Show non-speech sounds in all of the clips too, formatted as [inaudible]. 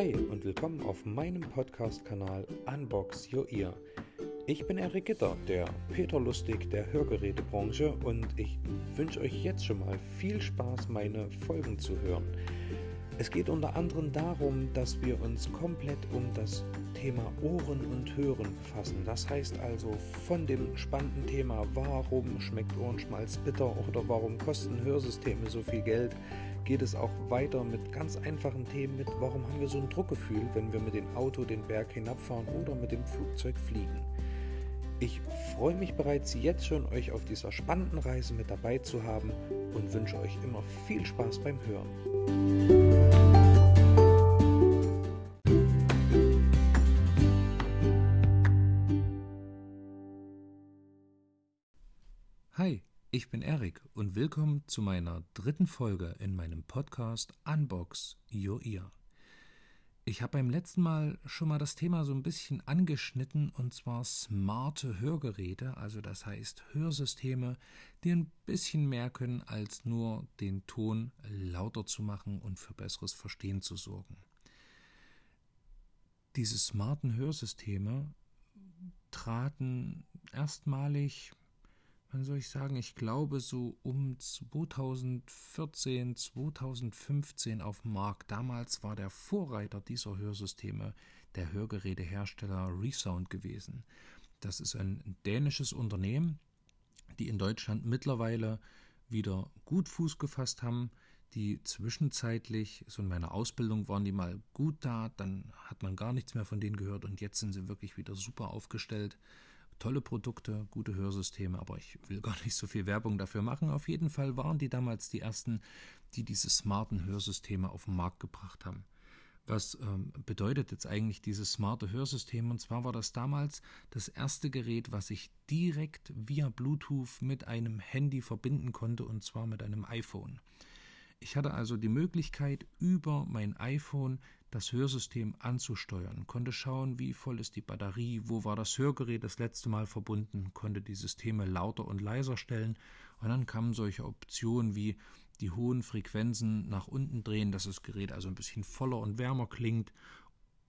Hi und willkommen auf meinem Podcast-Kanal Unbox Your Ear. Ich bin Erik Gitter, der Peter Lustig der Hörgerätebranche und ich wünsche euch jetzt schon mal viel Spaß, meine Folgen zu hören. Es geht unter anderem darum, dass wir uns komplett um das Thema Ohren und Hören befassen. Das heißt also von dem spannenden Thema, warum schmeckt Ohrenschmalz bitter oder warum kosten Hörsysteme so viel Geld, geht es auch weiter mit ganz einfachen Themen mit, warum haben wir so ein Druckgefühl, wenn wir mit dem Auto den Berg hinabfahren oder mit dem Flugzeug fliegen. Ich freue mich bereits jetzt schon, euch auf dieser spannenden Reise mit dabei zu haben und wünsche euch immer viel Spaß beim Hören. Ich bin Erik und willkommen zu meiner dritten Folge in meinem Podcast Unbox Your Ear. Ich habe beim letzten Mal schon mal das Thema so ein bisschen angeschnitten und zwar smarte Hörgeräte, also das heißt Hörsysteme, die ein bisschen mehr können als nur den Ton lauter zu machen und für besseres Verstehen zu sorgen. Diese smarten Hörsysteme traten erstmalig wann soll ich sagen, ich glaube so um 2014, 2015 auf dem Markt. Damals war der Vorreiter dieser Hörsysteme der Hörgerätehersteller Resound gewesen. Das ist ein dänisches Unternehmen, die in Deutschland mittlerweile wieder gut Fuß gefasst haben, die zwischenzeitlich, so in meiner Ausbildung waren die mal gut da, dann hat man gar nichts mehr von denen gehört und jetzt sind sie wirklich wieder super aufgestellt tolle Produkte, gute Hörsysteme, aber ich will gar nicht so viel Werbung dafür machen. Auf jeden Fall waren die damals die ersten, die diese smarten Hörsysteme auf den Markt gebracht haben. Was ähm, bedeutet jetzt eigentlich dieses smarte Hörsystem? Und zwar war das damals das erste Gerät, was ich direkt via Bluetooth mit einem Handy verbinden konnte, und zwar mit einem iPhone. Ich hatte also die Möglichkeit, über mein iPhone das Hörsystem anzusteuern, konnte schauen, wie voll ist die Batterie, wo war das Hörgerät das letzte Mal verbunden, konnte die Systeme lauter und leiser stellen. Und dann kamen solche Optionen wie die hohen Frequenzen nach unten drehen, dass das Gerät also ein bisschen voller und wärmer klingt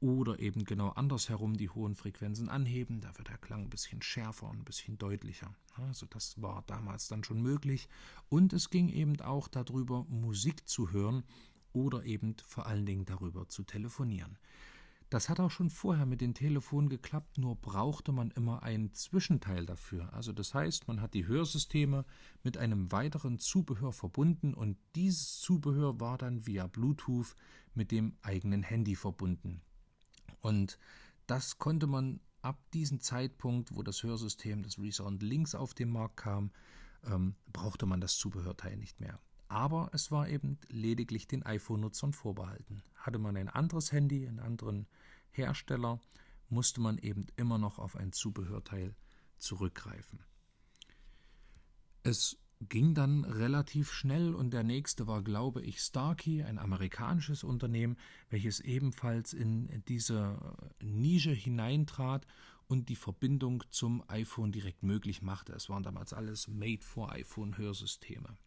oder eben genau andersherum die hohen Frequenzen anheben, da wird der Klang ein bisschen schärfer und ein bisschen deutlicher. Also das war damals dann schon möglich und es ging eben auch darüber, Musik zu hören oder eben vor allen Dingen darüber zu telefonieren. Das hat auch schon vorher mit den Telefonen geklappt, nur brauchte man immer ein Zwischenteil dafür. Also das heißt, man hat die Hörsysteme mit einem weiteren Zubehör verbunden und dieses Zubehör war dann via Bluetooth mit dem eigenen Handy verbunden. Und das konnte man ab diesem Zeitpunkt, wo das Hörsystem, das Resound links auf den Markt kam, ähm, brauchte man das Zubehörteil nicht mehr aber es war eben lediglich den iPhone-Nutzern vorbehalten. Hatte man ein anderes Handy, einen anderen Hersteller, musste man eben immer noch auf ein Zubehörteil zurückgreifen. Es ging dann relativ schnell und der nächste war, glaube ich, Starkey, ein amerikanisches Unternehmen, welches ebenfalls in diese Nische hineintrat und die Verbindung zum iPhone direkt möglich machte. Es waren damals alles Made-for-iPhone-Hörsysteme.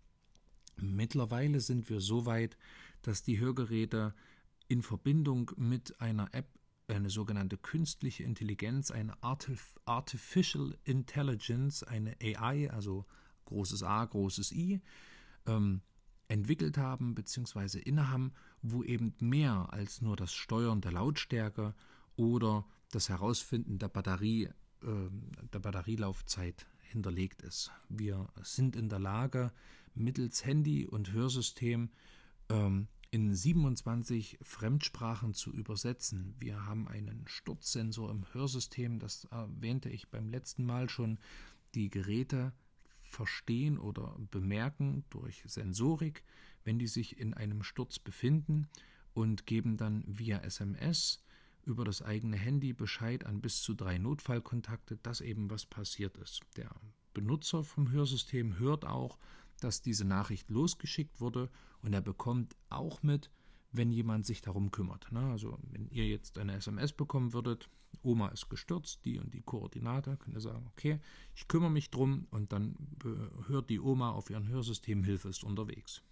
Mittlerweile sind wir so weit, dass die Hörgeräte in Verbindung mit einer App eine sogenannte künstliche Intelligenz, eine Artificial Intelligence, eine AI, also großes A, großes I, ähm, entwickelt haben bzw. innehaben, wo eben mehr als nur das Steuern der Lautstärke oder das Herausfinden der Batterie, äh, der Batterielaufzeit hinterlegt ist. Wir sind in der Lage, mittels Handy und Hörsystem ähm, in 27 Fremdsprachen zu übersetzen. Wir haben einen Sturzsensor im Hörsystem, das erwähnte ich beim letzten Mal schon. Die Geräte verstehen oder bemerken durch Sensorik, wenn die sich in einem Sturz befinden und geben dann via SMS über das eigene Handy Bescheid an bis zu drei Notfallkontakte, dass eben was passiert ist. Der Benutzer vom Hörsystem hört auch, dass diese Nachricht losgeschickt wurde und er bekommt auch mit, wenn jemand sich darum kümmert. Ne? Also wenn ihr jetzt eine SMS bekommen würdet, Oma ist gestürzt, die und die Koordinate, könnt ihr sagen, okay, ich kümmere mich drum und dann hört die Oma auf ihrem Hörsystem, Hilfe ist unterwegs.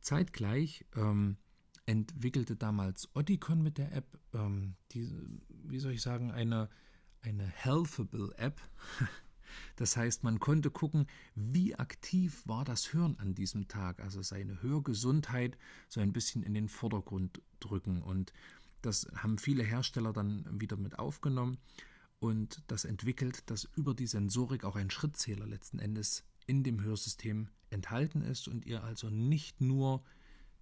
Zeitgleich ähm, entwickelte damals Oticon mit der App, ähm, die, wie soll ich sagen, eine, eine Healthable App. [laughs] Das heißt, man konnte gucken, wie aktiv war das Hören an diesem Tag, also seine Hörgesundheit so ein bisschen in den Vordergrund drücken. Und das haben viele Hersteller dann wieder mit aufgenommen und das entwickelt, dass über die Sensorik auch ein Schrittzähler letzten Endes in dem Hörsystem enthalten ist und ihr also nicht nur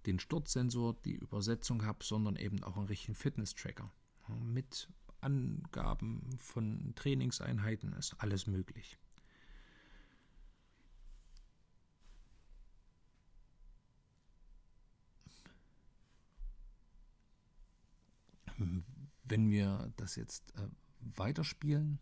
den Sturzsensor, die Übersetzung habt, sondern eben auch einen richtigen Fitness-Tracker. Mit Angaben von Trainingseinheiten ist alles möglich. Wenn wir das jetzt äh, weiterspielen,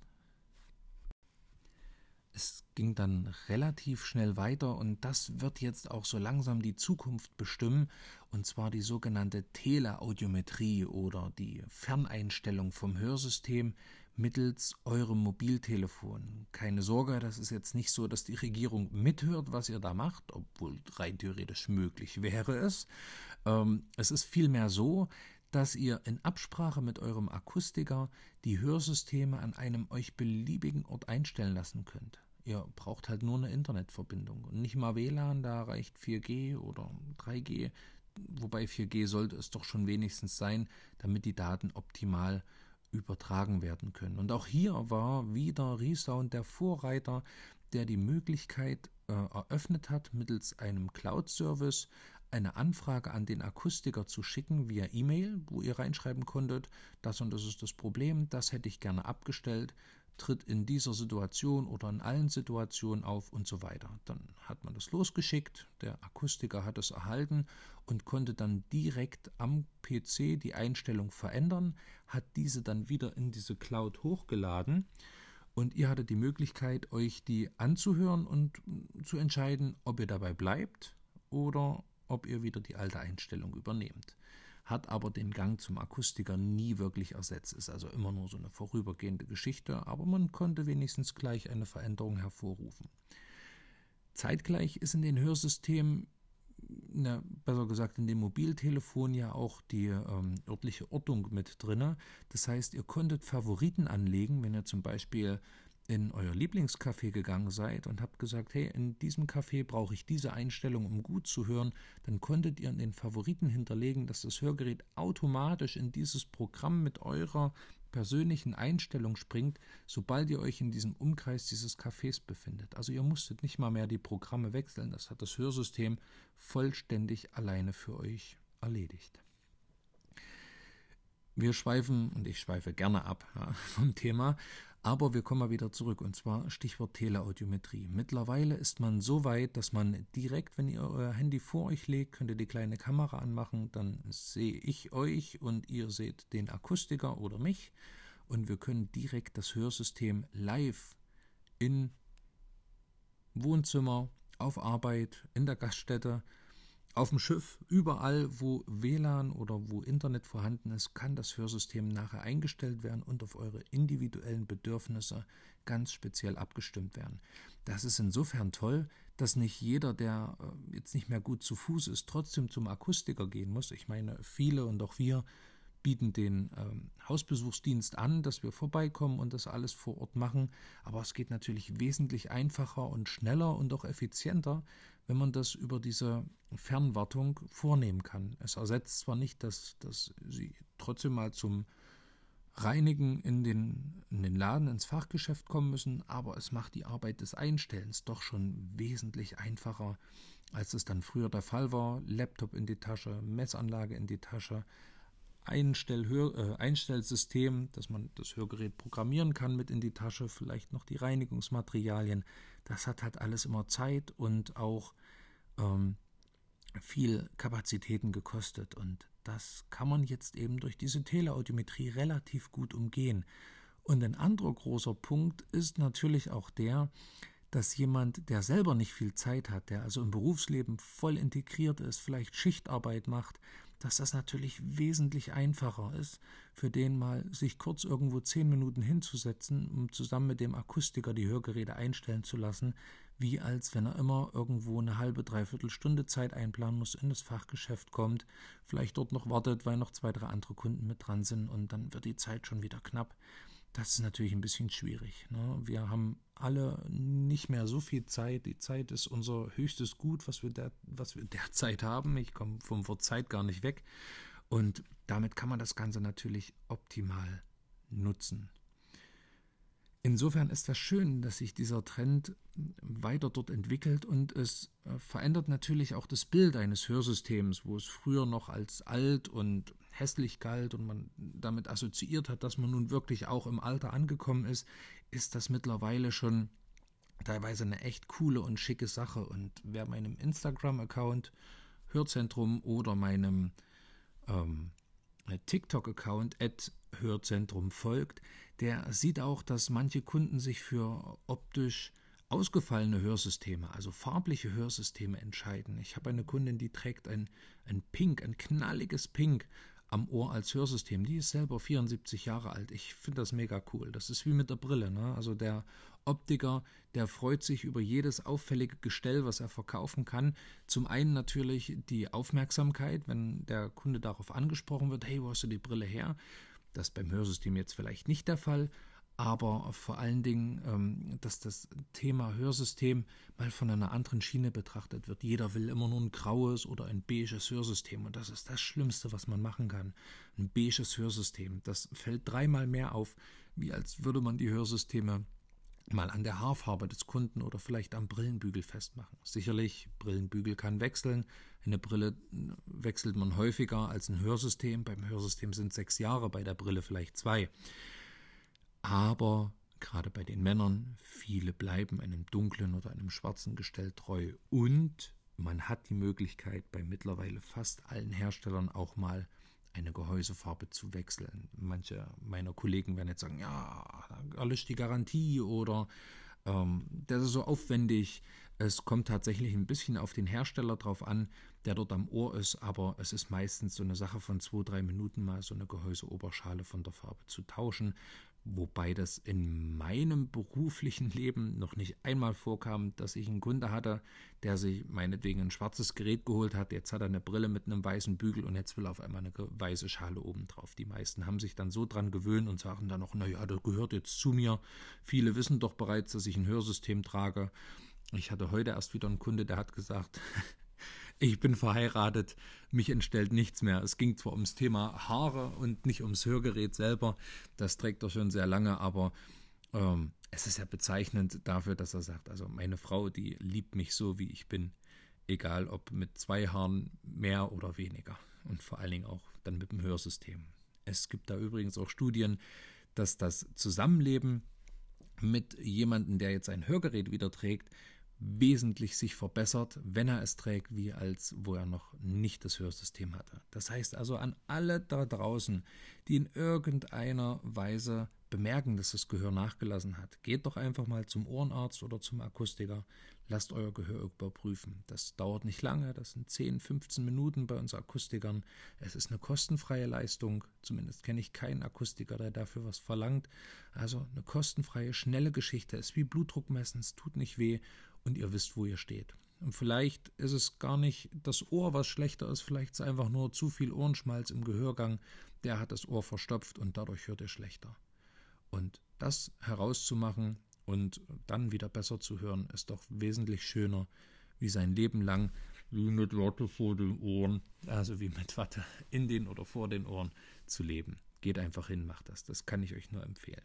es ging dann relativ schnell weiter und das wird jetzt auch so langsam die Zukunft bestimmen, und zwar die sogenannte Teleaudiometrie oder die Ferneinstellung vom Hörsystem mittels eurem Mobiltelefon. Keine Sorge, das ist jetzt nicht so, dass die Regierung mithört, was ihr da macht, obwohl rein theoretisch möglich wäre es. Ähm, es ist vielmehr so, dass ihr in Absprache mit eurem Akustiker die Hörsysteme an einem euch beliebigen Ort einstellen lassen könnt. Ihr braucht halt nur eine Internetverbindung und nicht mal WLAN, da reicht 4G oder 3G, wobei 4G sollte es doch schon wenigstens sein, damit die Daten optimal übertragen werden können. Und auch hier war wieder Resound der Vorreiter, der die Möglichkeit äh, eröffnet hat, mittels einem Cloud-Service eine Anfrage an den Akustiker zu schicken via E-Mail, wo ihr reinschreiben konntet, das und das ist das Problem, das hätte ich gerne abgestellt, tritt in dieser Situation oder in allen Situationen auf und so weiter. Dann hat man das losgeschickt, der Akustiker hat es erhalten und konnte dann direkt am PC die Einstellung verändern, hat diese dann wieder in diese Cloud hochgeladen und ihr hattet die Möglichkeit, euch die anzuhören und zu entscheiden, ob ihr dabei bleibt oder ob ihr wieder die alte Einstellung übernehmt hat aber den Gang zum Akustiker nie wirklich ersetzt. Ist also immer nur so eine vorübergehende Geschichte, aber man konnte wenigstens gleich eine Veränderung hervorrufen. Zeitgleich ist in den Hörsystemen, na, besser gesagt in dem Mobiltelefon ja auch die ähm, örtliche Ortung mit drin. Das heißt, ihr konntet Favoriten anlegen, wenn ihr zum Beispiel in euer Lieblingscafé gegangen seid und habt gesagt, hey, in diesem Café brauche ich diese Einstellung, um gut zu hören, dann konntet ihr in den Favoriten hinterlegen, dass das Hörgerät automatisch in dieses Programm mit eurer persönlichen Einstellung springt, sobald ihr euch in diesem Umkreis dieses Cafés befindet. Also ihr musstet nicht mal mehr die Programme wechseln, das hat das Hörsystem vollständig alleine für euch erledigt. Wir schweifen, und ich schweife gerne ab ja, [laughs] vom Thema, aber wir kommen mal wieder zurück, und zwar Stichwort Teleaudiometrie. Mittlerweile ist man so weit, dass man direkt, wenn ihr euer Handy vor euch legt, könnt ihr die kleine Kamera anmachen, dann sehe ich euch und ihr seht den Akustiker oder mich und wir können direkt das Hörsystem live in Wohnzimmer, auf Arbeit, in der Gaststätte auf dem Schiff, überall, wo WLAN oder wo Internet vorhanden ist, kann das Hörsystem nachher eingestellt werden und auf eure individuellen Bedürfnisse ganz speziell abgestimmt werden. Das ist insofern toll, dass nicht jeder, der äh, jetzt nicht mehr gut zu Fuß ist, trotzdem zum Akustiker gehen muss. Ich meine, viele und auch wir bieten den ähm, Hausbesuchsdienst an, dass wir vorbeikommen und das alles vor Ort machen. Aber es geht natürlich wesentlich einfacher und schneller und auch effizienter, wenn man das über diese Fernwartung vornehmen kann. Es ersetzt zwar nicht, dass, dass Sie trotzdem mal zum Reinigen in den, in den Laden, ins Fachgeschäft kommen müssen, aber es macht die Arbeit des Einstellens doch schon wesentlich einfacher, als es dann früher der Fall war. Laptop in die Tasche, Messanlage in die Tasche, Einstellhör, äh, Einstellsystem, dass man das Hörgerät programmieren kann mit in die Tasche, vielleicht noch die Reinigungsmaterialien. Das hat halt alles immer Zeit und auch ähm, viel Kapazitäten gekostet. Und das kann man jetzt eben durch diese Teleaudiometrie relativ gut umgehen. Und ein anderer großer Punkt ist natürlich auch der, dass jemand, der selber nicht viel Zeit hat, der also im Berufsleben voll integriert ist, vielleicht Schichtarbeit macht, dass das natürlich wesentlich einfacher ist, für den mal sich kurz irgendwo zehn Minuten hinzusetzen, um zusammen mit dem Akustiker die Hörgeräte einstellen zu lassen, wie als wenn er immer irgendwo eine halbe, dreiviertel Stunde Zeit einplanen muss, in das Fachgeschäft kommt, vielleicht dort noch wartet, weil noch zwei, drei andere Kunden mit dran sind und dann wird die Zeit schon wieder knapp. Das ist natürlich ein bisschen schwierig. Ne? Wir haben alle nicht mehr so viel Zeit. Die Zeit ist unser höchstes Gut, was wir, der, was wir derzeit haben. Ich komme vom Wort Zeit gar nicht weg. Und damit kann man das Ganze natürlich optimal nutzen. Insofern ist das schön, dass sich dieser Trend weiter dort entwickelt und es äh, verändert natürlich auch das Bild eines Hörsystems, wo es früher noch als alt und hässlich galt und man damit assoziiert hat, dass man nun wirklich auch im Alter angekommen ist, ist das mittlerweile schon teilweise eine echt coole und schicke Sache. Und wer meinem Instagram-Account Hörzentrum oder meinem ähm, TikTok-Account Hörzentrum folgt, der sieht auch, dass manche Kunden sich für optisch ausgefallene Hörsysteme, also farbliche Hörsysteme entscheiden. Ich habe eine Kundin, die trägt ein, ein Pink, ein knalliges Pink am Ohr als Hörsystem. Die ist selber 74 Jahre alt. Ich finde das mega cool. Das ist wie mit der Brille. Ne? Also der Optiker, der freut sich über jedes auffällige Gestell, was er verkaufen kann. Zum einen natürlich die Aufmerksamkeit, wenn der Kunde darauf angesprochen wird, hey, wo hast du die Brille her? Das ist beim Hörsystem jetzt vielleicht nicht der Fall aber vor allen Dingen, ähm, dass das Thema Hörsystem mal von einer anderen Schiene betrachtet wird. Jeder will immer nur ein graues oder ein beiges Hörsystem und das ist das Schlimmste, was man machen kann. Ein beiges Hörsystem, das fällt dreimal mehr auf, wie als würde man die Hörsysteme mal an der Haarfarbe des Kunden oder vielleicht am Brillenbügel festmachen. Sicherlich, Brillenbügel kann wechseln. Eine Brille wechselt man häufiger als ein Hörsystem. Beim Hörsystem sind sechs Jahre, bei der Brille vielleicht zwei. Aber gerade bei den Männern, viele bleiben einem dunklen oder einem schwarzen Gestell treu. Und man hat die Möglichkeit, bei mittlerweile fast allen Herstellern auch mal eine Gehäusefarbe zu wechseln. Manche meiner Kollegen werden jetzt sagen, ja, erlischt die Garantie oder ähm, das ist so aufwendig. Es kommt tatsächlich ein bisschen auf den Hersteller drauf an, der dort am Ohr ist, aber es ist meistens so eine Sache von zwei, drei Minuten mal so eine Gehäuseoberschale von der Farbe zu tauschen wobei das in meinem beruflichen Leben noch nicht einmal vorkam, dass ich einen Kunde hatte, der sich meinetwegen ein schwarzes Gerät geholt hat, jetzt hat er eine Brille mit einem weißen Bügel und jetzt will er auf einmal eine weiße Schale oben drauf. Die meisten haben sich dann so dran gewöhnt und sagen dann noch, naja, das gehört jetzt zu mir. Viele wissen doch bereits, dass ich ein Hörsystem trage. Ich hatte heute erst wieder einen Kunde, der hat gesagt, [laughs] ich bin verheiratet, mich entstellt nichts mehr. Es ging zwar ums Thema Haare und nicht ums Hörgerät selber, das trägt er schon sehr lange, aber ähm, es ist ja bezeichnend dafür, dass er sagt, also meine Frau, die liebt mich so, wie ich bin, egal ob mit zwei Haaren mehr oder weniger und vor allen Dingen auch dann mit dem Hörsystem. Es gibt da übrigens auch Studien, dass das Zusammenleben mit jemandem, der jetzt ein Hörgerät wieder trägt, wesentlich sich verbessert, wenn er es trägt, wie als wo er noch nicht das Hörsystem hatte. Das heißt also an alle da draußen, die in irgendeiner Weise bemerken, dass das Gehör nachgelassen hat, geht doch einfach mal zum Ohrenarzt oder zum Akustiker, lasst euer Gehör überprüfen. Das dauert nicht lange, das sind 10, 15 Minuten bei uns Akustikern. Es ist eine kostenfreie Leistung, zumindest kenne ich keinen Akustiker, der dafür was verlangt. Also eine kostenfreie, schnelle Geschichte, es ist wie Blutdruck messen, es tut nicht weh und ihr wisst, wo ihr steht. Und vielleicht ist es gar nicht das Ohr, was schlechter ist, vielleicht ist es einfach nur zu viel Ohrenschmalz im Gehörgang, der hat das Ohr verstopft und dadurch hört ihr schlechter. Und das herauszumachen und dann wieder besser zu hören, ist doch wesentlich schöner, wie sein Leben lang wie mit Watte vor den Ohren, also wie mit Watte in den oder vor den Ohren zu leben. Geht einfach hin, macht das. Das kann ich euch nur empfehlen.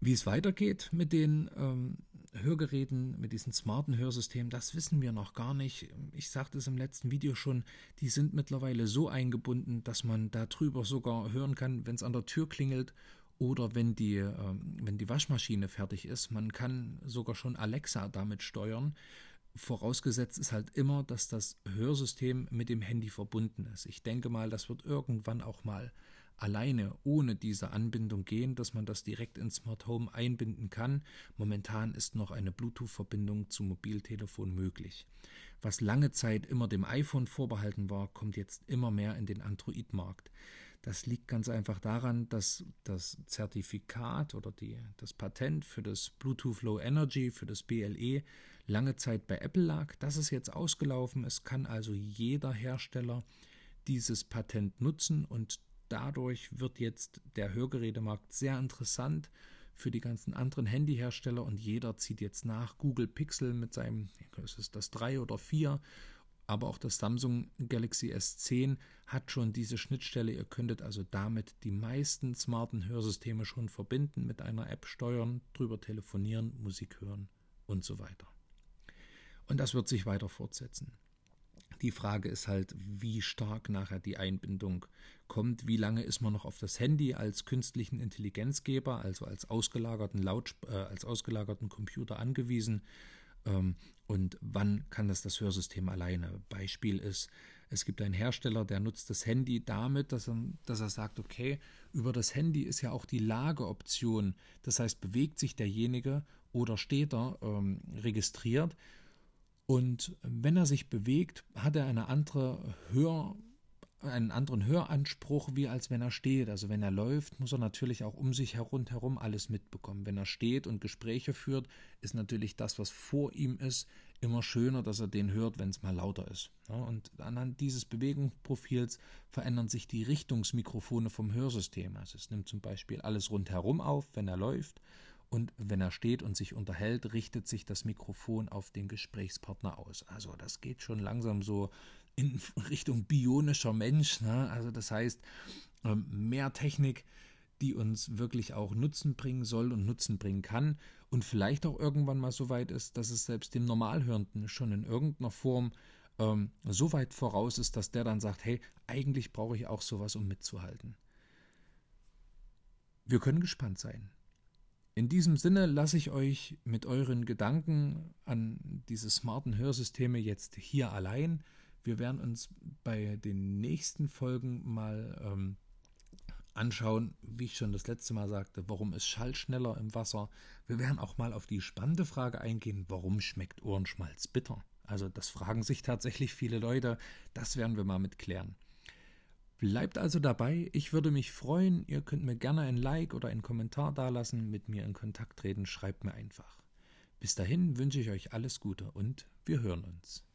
Wie es weitergeht mit den ähm, Hörgeräten, mit diesen smarten Hörsystemen, das wissen wir noch gar nicht. Ich sagte es im letzten Video schon, die sind mittlerweile so eingebunden, dass man darüber sogar hören kann, wenn es an der Tür klingelt oder wenn die, ähm, wenn die Waschmaschine fertig ist. Man kann sogar schon Alexa damit steuern. Vorausgesetzt ist halt immer, dass das Hörsystem mit dem Handy verbunden ist. Ich denke mal, das wird irgendwann auch mal alleine ohne diese Anbindung gehen, dass man das direkt ins Smart Home einbinden kann. Momentan ist noch eine Bluetooth-Verbindung zum Mobiltelefon möglich. Was lange Zeit immer dem iPhone vorbehalten war, kommt jetzt immer mehr in den Android-Markt. Das liegt ganz einfach daran, dass das Zertifikat oder die, das Patent für das Bluetooth Low Energy, für das BLE, lange Zeit bei Apple lag. Das ist jetzt ausgelaufen. Es kann also jeder Hersteller dieses Patent nutzen und dadurch wird jetzt der Hörgerätemarkt sehr interessant für die ganzen anderen Handyhersteller und jeder zieht jetzt nach. Google Pixel mit seinem, ist es das 3 oder 4, aber auch das Samsung Galaxy S10 hat schon diese Schnittstelle. Ihr könntet also damit die meisten smarten Hörsysteme schon verbinden, mit einer App steuern, drüber telefonieren, Musik hören und so weiter. Und das wird sich weiter fortsetzen. Die Frage ist halt, wie stark nachher die Einbindung kommt, wie lange ist man noch auf das Handy als künstlichen Intelligenzgeber, also als ausgelagerten Laut, äh, als ausgelagerten Computer angewiesen? Ähm, und wann kann das das Hörsystem alleine. Beispiel ist, es gibt einen Hersteller, der nutzt das Handy damit, dass er, dass er sagt, okay, über das Handy ist ja auch die Lageoption, das heißt, bewegt sich derjenige oder steht er ähm, registriert und wenn er sich bewegt, hat er eine andere Hör, einen anderen Höranspruch, wie als wenn er steht. Also wenn er läuft, muss er natürlich auch um sich herum alles mitbekommen. Wenn er steht und Gespräche führt, ist natürlich das, was vor ihm ist, immer schöner, dass er den hört, wenn es mal lauter ist. und anhand dieses Bewegungsprofils verändern sich die Richtungsmikrofone vom Hörsystem. Also es nimmt zum Beispiel alles rundherum auf, wenn er läuft und wenn er steht und sich unterhält, richtet sich das Mikrofon auf den Gesprächspartner aus. Also das geht schon langsam so in [laughs] Richtung bionischer Mensch. Ne? Also das heißt, ähm, mehr Technik, die uns wirklich auch Nutzen bringen soll und Nutzen bringen kann und vielleicht auch irgendwann mal so weit ist, dass es selbst dem Normalhörenden schon in irgendeiner Form ähm, so weit voraus ist, dass der dann sagt, hey, eigentlich brauche ich auch sowas, um mitzuhalten. Wir können gespannt sein. In diesem Sinne lasse ich euch mit euren Gedanken an diese smarten Hörsysteme jetzt hier allein. Wir werden uns bei den nächsten Folgen mal ähm, anschauen, wie ich schon das letzte Mal sagte, warum ist Schall schneller im Wasser. Wir werden auch mal auf die spannende Frage eingehen, warum schmeckt Ohrenschmalz bitter. Also das fragen sich tatsächlich viele Leute. Das werden wir mal mit klären. Bleibt also dabei, ich würde mich freuen, ihr könnt mir gerne ein Like oder einen Kommentar dalassen, mit mir in Kontakt treten, schreibt mir einfach. Bis dahin wünsche ich euch alles Gute und wir hören uns.